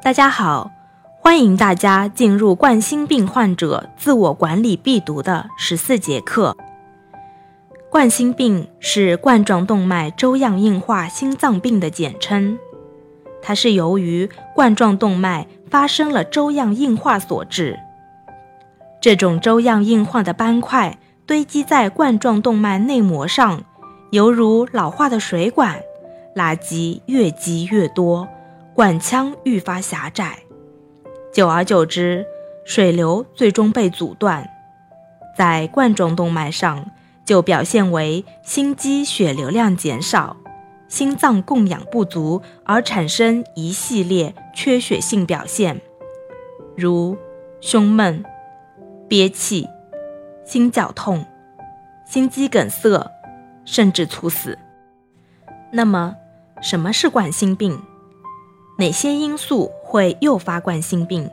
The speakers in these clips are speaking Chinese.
大家好，欢迎大家进入冠心病患者自我管理必读的十四节课。冠心病是冠状动脉粥样硬化心脏病的简称，它是由于冠状动脉发生了粥样硬化所致。这种粥样硬化的斑块堆积在冠状动脉内膜上，犹如老化的水管，垃圾越积越多。管腔愈发狭窄，久而久之，水流最终被阻断，在冠状动脉上就表现为心肌血流量减少、心脏供氧不足，而产生一系列缺血性表现，如胸闷、憋气、心绞痛、心肌梗塞，甚至猝死。那么，什么是冠心病？哪些因素会诱发冠心病？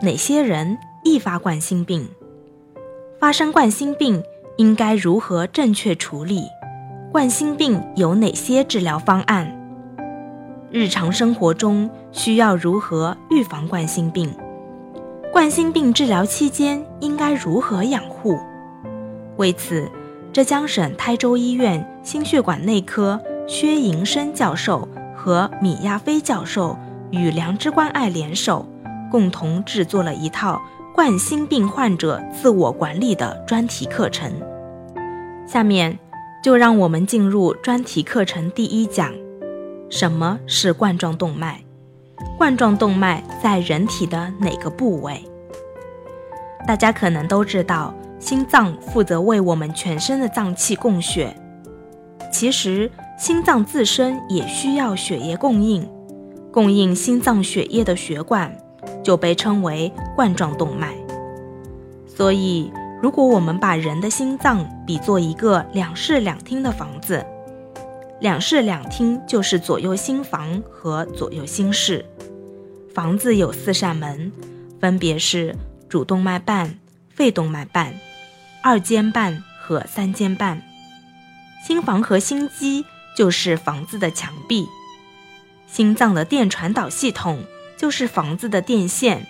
哪些人易发冠心病？发生冠心病应该如何正确处理？冠心病有哪些治疗方案？日常生活中需要如何预防冠心病？冠心病治疗期间应该如何养护？为此，浙江省台州医院心血管内科薛银生教授。和米亚飞教授与良知关爱联手，共同制作了一套冠心病患者自我管理的专题课程。下面就让我们进入专题课程第一讲：什么是冠状动脉？冠状动脉在人体的哪个部位？大家可能都知道，心脏负责为我们全身的脏器供血。其实。心脏自身也需要血液供应，供应心脏血液的血管就被称为冠状动脉。所以，如果我们把人的心脏比作一个两室两厅的房子，两室两厅就是左右心房和左右心室。房子有四扇门，分别是主动脉瓣、肺动脉瓣、二尖瓣和三尖瓣。心房和心肌。就是房子的墙壁，心脏的电传导系统就是房子的电线，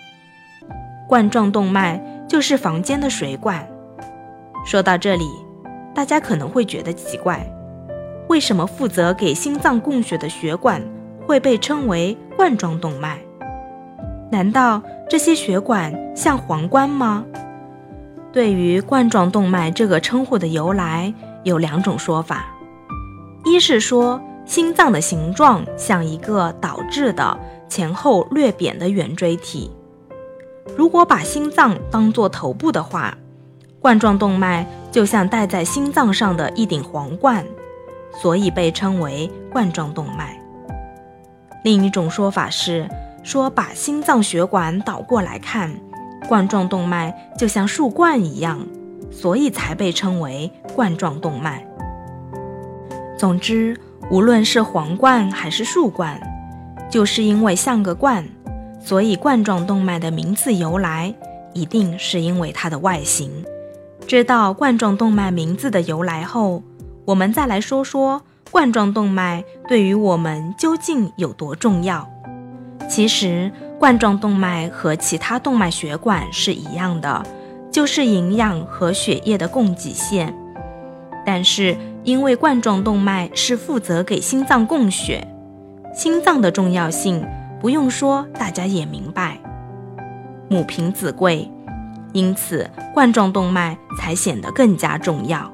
冠状动脉就是房间的水管。说到这里，大家可能会觉得奇怪，为什么负责给心脏供血的血管会被称为冠状动脉？难道这些血管像皇冠吗？对于冠状动脉这个称呼的由来，有两种说法。一是说心脏的形状像一个倒置的前后略扁的圆锥体，如果把心脏当作头部的话，冠状动脉就像戴在心脏上的一顶皇冠，所以被称为冠状动脉。另一种说法是说把心脏血管倒过来看，冠状动脉就像树冠一样，所以才被称为冠状动脉。总之，无论是皇冠还是树冠，就是因为像个冠，所以冠状动脉的名字由来一定是因为它的外形。知道冠状动脉名字的由来后，我们再来说说冠状动脉对于我们究竟有多重要。其实，冠状动脉和其他动脉血管是一样的，就是营养和血液的供给线，但是。因为冠状动脉是负责给心脏供血，心脏的重要性不用说，大家也明白。母凭子贵，因此冠状动脉才显得更加重要。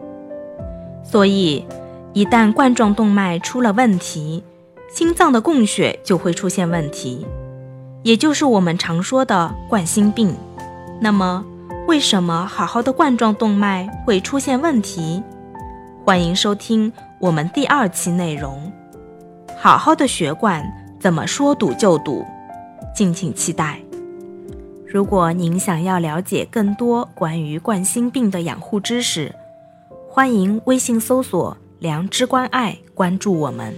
所以，一旦冠状动脉出了问题，心脏的供血就会出现问题，也就是我们常说的冠心病。那么，为什么好好的冠状动脉会出现问题？欢迎收听我们第二期内容，好好的血管怎么说堵就堵，敬请期待。如果您想要了解更多关于冠心病的养护知识，欢迎微信搜索“良知关爱”，关注我们。